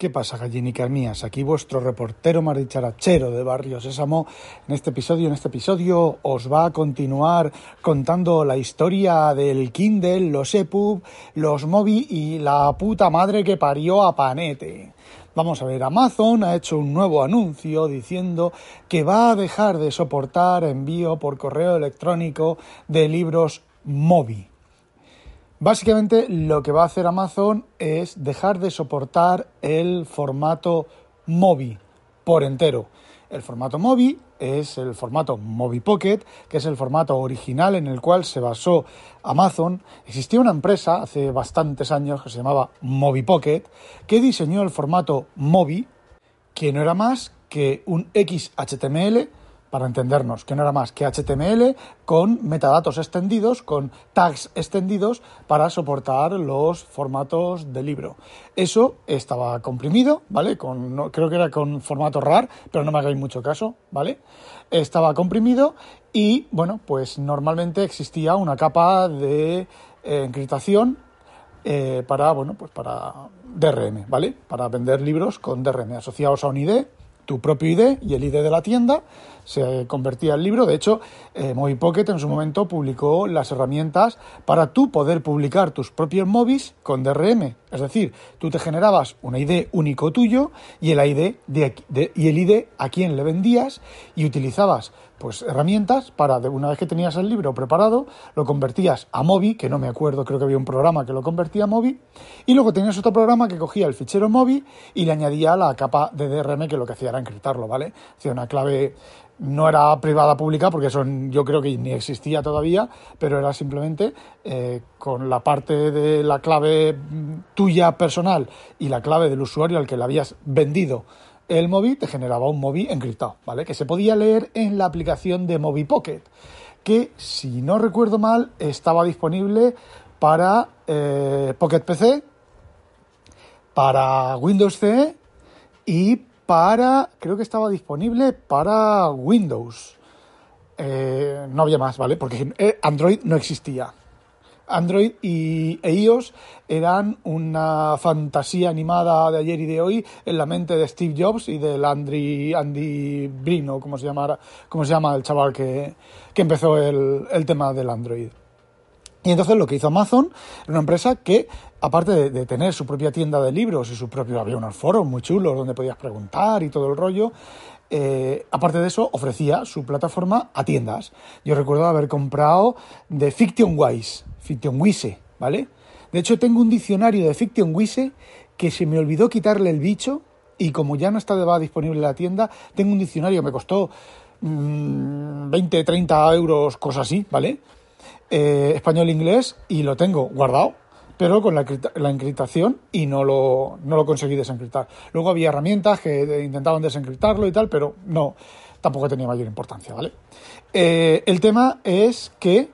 ¿Qué pasa, gallinicas mías? Aquí vuestro reportero maricharachero de Barrio Sésamo. En este episodio, en este episodio, os va a continuar contando la historia del Kindle, los EPUB, los Mobi y la puta madre que parió a Panete. Vamos a ver, Amazon ha hecho un nuevo anuncio diciendo que va a dejar de soportar envío por correo electrónico de libros Mobi. Básicamente lo que va a hacer Amazon es dejar de soportar el formato MOBI por entero. El formato MOBI es el formato Mobi Pocket, que es el formato original en el cual se basó Amazon. Existía una empresa hace bastantes años que se llamaba Mobi Pocket, que diseñó el formato MOBI, que no era más que un XHTML para entendernos, que no era más que HTML con metadatos extendidos, con tags extendidos para soportar los formatos de libro. Eso estaba comprimido, ¿vale? Con, creo que era con formato RAR, pero no me hagáis mucho caso, ¿vale? Estaba comprimido y, bueno, pues normalmente existía una capa de eh, encriptación eh, para, bueno, pues para DRM, ¿vale? Para vender libros con DRM asociados a un ID tu propio ID y el ID de la tienda, se convertía el libro. De hecho, eh, Pocket en su momento publicó las herramientas para tú poder publicar tus propios móviles con DRM. Es decir, tú te generabas un ID único tuyo y el ID, de, y el ID a quien le vendías y utilizabas pues herramientas para, una vez que tenías el libro preparado, lo convertías a Mobi, que no me acuerdo, creo que había un programa que lo convertía a Mobi, y luego tenías otro programa que cogía el fichero Mobi y le añadía la capa de DRM que lo que hacía era encriptarlo, ¿vale? Hacía una clave no era privada pública porque eso yo creo que ni existía todavía, pero era simplemente eh, con la parte de la clave tuya personal y la clave del usuario al que le habías vendido el móvil te generaba un móvil encriptado, ¿vale? Que se podía leer en la aplicación de Mobi Pocket, que si no recuerdo mal estaba disponible para eh, Pocket PC, para Windows CE y para, creo que estaba disponible para Windows. Eh, no había más, ¿vale? Porque eh, Android no existía. Android y, e iOS eran una fantasía animada de ayer y de hoy en la mente de Steve Jobs y del Andy, Andy Brino, como se, llama, como se llama el chaval que, empezó el, tema del Android. Y entonces lo que hizo Amazon era una empresa que, aparte de, tener su propia tienda de libros y su propio, había unos foros muy chulos donde podías preguntar y todo el rollo, eh, aparte de eso, ofrecía su plataforma a tiendas. Yo recuerdo haber comprado de Fiction Wise, Fiction Wise, ¿vale? De hecho, tengo un diccionario de Fiction Wise que se me olvidó quitarle el bicho y como ya no estaba disponible en la tienda, tengo un diccionario, me costó 20, mm, 30 euros, cosas así, ¿vale? Eh, español-inglés y lo tengo guardado pero con la, encriptación y no lo, no lo conseguí desencriptar. Luego había herramientas que intentaban desencriptarlo y tal, pero no, tampoco tenía mayor importancia, ¿vale? Eh, el tema es que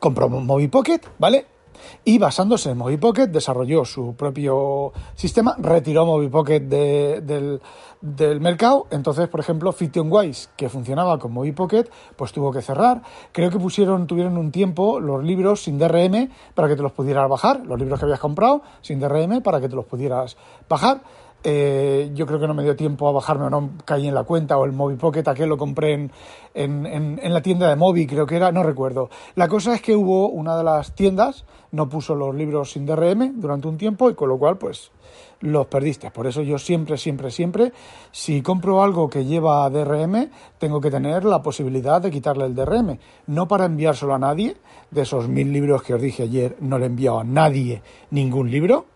compró Mobi Pocket, ¿vale? Y basándose en MobiPocket, desarrolló su propio sistema, retiró MobiPocket de, del, del mercado. Entonces, por ejemplo, FictionWise, que funcionaba con MobiPocket, pues tuvo que cerrar. Creo que pusieron, tuvieron un tiempo los libros sin DRM para que te los pudieras bajar, los libros que habías comprado sin DRM para que te los pudieras bajar. Eh, yo creo que no me dio tiempo a bajarme o no caí en la cuenta o el Mobi Pocket aquel lo compré en, en, en, la tienda de Mobi, creo que era, no recuerdo. La cosa es que hubo una de las tiendas, no puso los libros sin DRM durante un tiempo y con lo cual pues los perdiste. Por eso yo siempre, siempre, siempre, si compro algo que lleva DRM, tengo que tener la posibilidad de quitarle el DRM. No para enviárselo a nadie, de esos mil libros que os dije ayer, no le he enviado a nadie ningún libro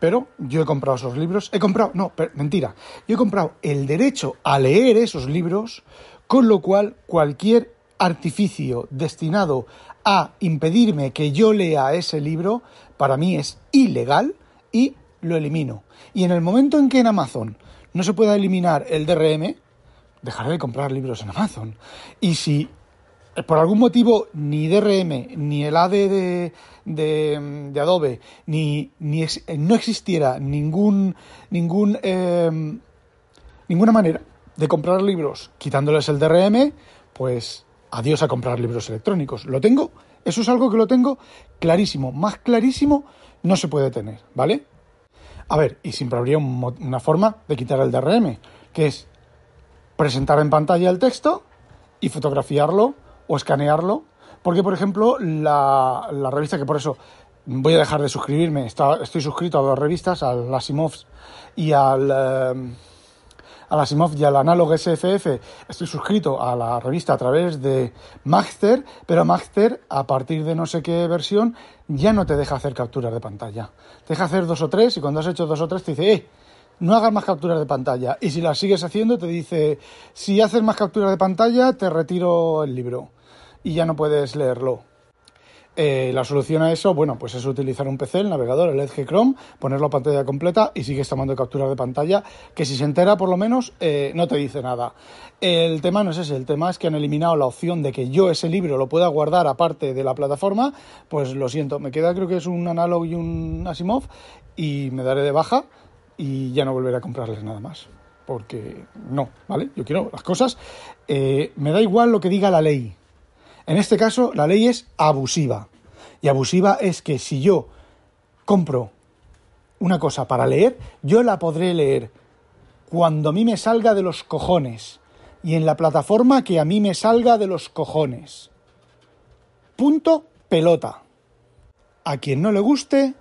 pero yo he comprado esos libros, he comprado, no, mentira, yo he comprado el derecho a leer esos libros, con lo cual cualquier artificio destinado a impedirme que yo lea ese libro, para mí es ilegal y lo elimino. Y en el momento en que en Amazon no se pueda eliminar el DRM, dejaré de comprar libros en Amazon. Y si por algún motivo ni DRM, ni el AD de, Adobe, ni, ni no existiera ningún, ningún, em, ninguna manera de comprar libros quitándoles el DRM, pues adiós a comprar libros electrónicos. Lo tengo, eso es algo que lo tengo clarísimo, más clarísimo no se puede tener, ¿vale? A ver, y siempre habría una forma de quitar el DRM, que es presentar en pantalla el texto y fotografiarlo o escanearlo. Porque, por ejemplo, la, la revista, que por eso voy a dejar de suscribirme, estoy suscrito a dos revistas, al Asimov y al... Eh, a Asimov y al análogo SFF estoy suscrito a la revista a través de Magster, pero Magster a partir de no sé qué versión ya no te deja hacer capturas de pantalla. Te deja hacer dos o tres y cuando has hecho dos o tres te dice, eh, no hagas más capturas de pantalla. Y si las sigues haciendo te dice, si haces más capturas de pantalla te retiro el libro y ya no puedes leerlo. Eh, la solución a eso, bueno, pues es utilizar un PC, el navegador, el Edge Chrome, ponerlo a pantalla completa y sigues tomando capturas de pantalla, que si se entera por lo menos eh, no te dice nada. El tema no es ese, el tema es que han eliminado la opción de que yo ese libro lo pueda guardar aparte de la plataforma, pues lo siento, me queda creo que es un Analog y un Asimov y me daré de baja y ya no volveré a comprarles nada más. Porque no, ¿vale? Yo quiero las cosas. Eh, me da igual lo que diga la ley en este caso, la ley es abusiva. Y abusiva es que si yo compro una cosa para leer, yo la podré leer cuando a mí me salga de los cojones y en la plataforma que a mí me salga de los cojones. Punto pelota. A quien no le guste,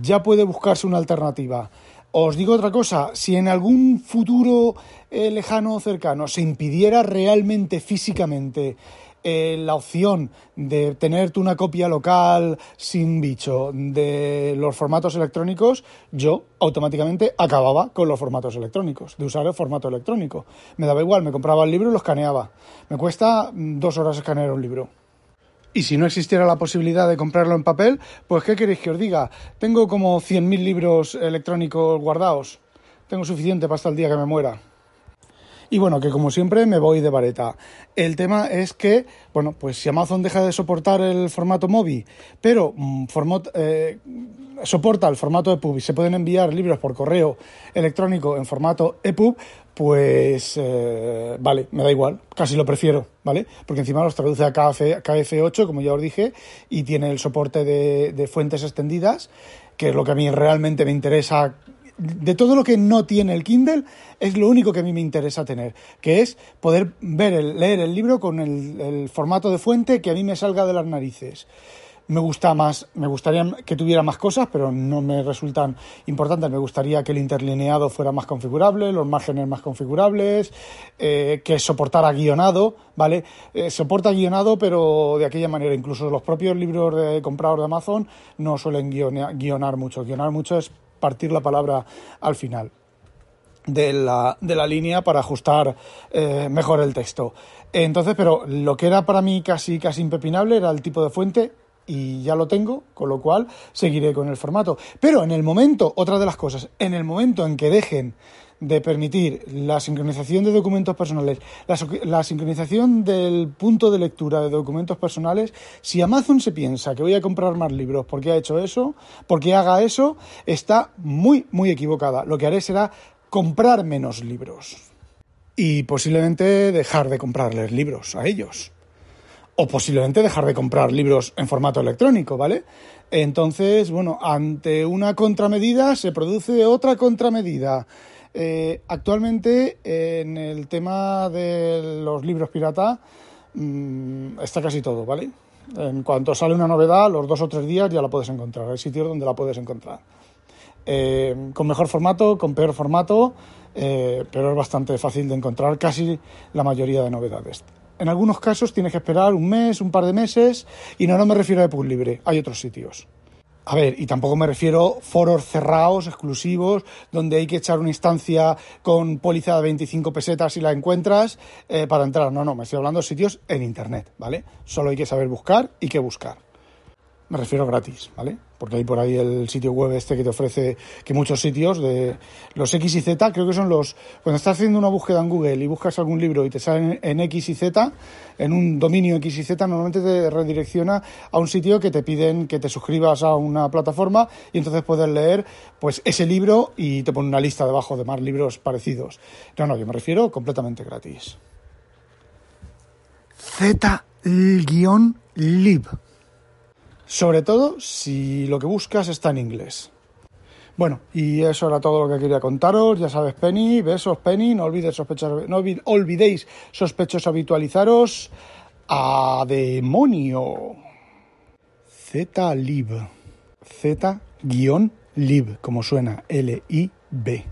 ya puede buscarse una alternativa. Os digo otra cosa, si en algún futuro eh, lejano o cercano se impidiera realmente físicamente eh, la opción de tenerte una copia local sin bicho de los formatos electrónicos, yo automáticamente acababa con los formatos electrónicos, de usar el formato electrónico. Me daba igual, me compraba el libro y lo escaneaba. Me cuesta mm, dos horas escanear un libro. Y si no existiera la posibilidad de comprarlo en papel, pues ¿qué queréis que os diga? Tengo como 100.000 libros electrónicos guardados. Tengo suficiente para hasta el día que me muera. Y bueno, que como siempre me voy de vareta. El tema es que, bueno, pues si Amazon deja de soportar el formato móvil, pero mm, eh, soporta el formato EPUB y se pueden enviar libros por correo electrónico en formato EPUB, pues eh, vale, me da igual, casi lo prefiero, ¿vale? Porque encima los traduce a KF, KF8, como ya os dije, y tiene el soporte de, de fuentes extendidas, que es lo que a mí realmente me interesa de todo lo que no tiene el Kindle, es lo único que a mí me interesa tener, que es poder ver leer el libro con el, formato de fuente que a mí me salga de las narices. Me gusta más, me gustaría que tuviera más cosas, pero no me resultan importantes. Me gustaría que el interlineado fuera más configurable, los márgenes más configurables, eh, que soportara guionado, ¿vale? Eh, soporta guionado, pero de aquella manera. Incluso los propios libros de comprados de Amazon no suelen guionar mucho. Guionar mucho es partir la palabra al final de la, de la línea para ajustar eh, mejor el texto. Entonces, pero lo que era para mí casi, casi impepinable era el tipo de fuente y ya lo tengo, con lo cual seguiré con el formato. Pero en el momento, otra de las cosas, en el momento en que dejen de permitir la sincronización de documentos personales, la, sincronización del punto de lectura de documentos personales, si Amazon se piensa que voy a comprar más libros porque ha hecho eso, porque haga eso, está muy, muy equivocada. Lo que haré será comprar menos libros y posiblemente dejar de comprarles libros a ellos. O posiblemente dejar de comprar libros en formato electrónico, ¿vale? Entonces, bueno, ante una contramedida se produce otra contramedida. Eh, actualmente, en el tema de los libros pirata, mm, está casi todo, ¿vale? En cuanto sale una novedad, los dos o tres días ya la puedes encontrar. Hay sitios donde la puedes encontrar. Eh, con mejor formato, con peor formato, eh, pero es bastante fácil de encontrar casi la mayoría de novedades. En algunos casos tienes que esperar un mes, un par de meses, y no, no me refiero a EPUB libre, hay otros sitios. A ver, y tampoco me refiero foros cerrados, exclusivos, donde hay que echar una instancia con póliza de 25 pesetas si la encuentras eh, para entrar. No, no, me estoy hablando de sitios en Internet, ¿vale? Solo hay que saber buscar y qué buscar. Me refiero gratis, ¿vale? Porque hay por ahí el sitio web este que te ofrece que muchos sitios de los X y Z, creo que son los... Cuando estás haciendo una búsqueda en Google y buscas algún libro y te sale en X y Z, en un dominio X y Z, normalmente te redirecciona a un sitio que te piden que te suscribas a una plataforma y entonces puedes leer pues ese libro y te pone una lista debajo de más libros parecidos. No, no, yo me refiero completamente gratis. Z-lib sobre todo si lo que buscas está en inglés. Bueno, y eso era todo lo que quería contaros. Ya sabes, Penny, besos, Penny. No olvides sospechar, no olvidéis sospechosos habitualizaros. A demonio. Z-Lib. Z-Lib, como suena. L-I-B.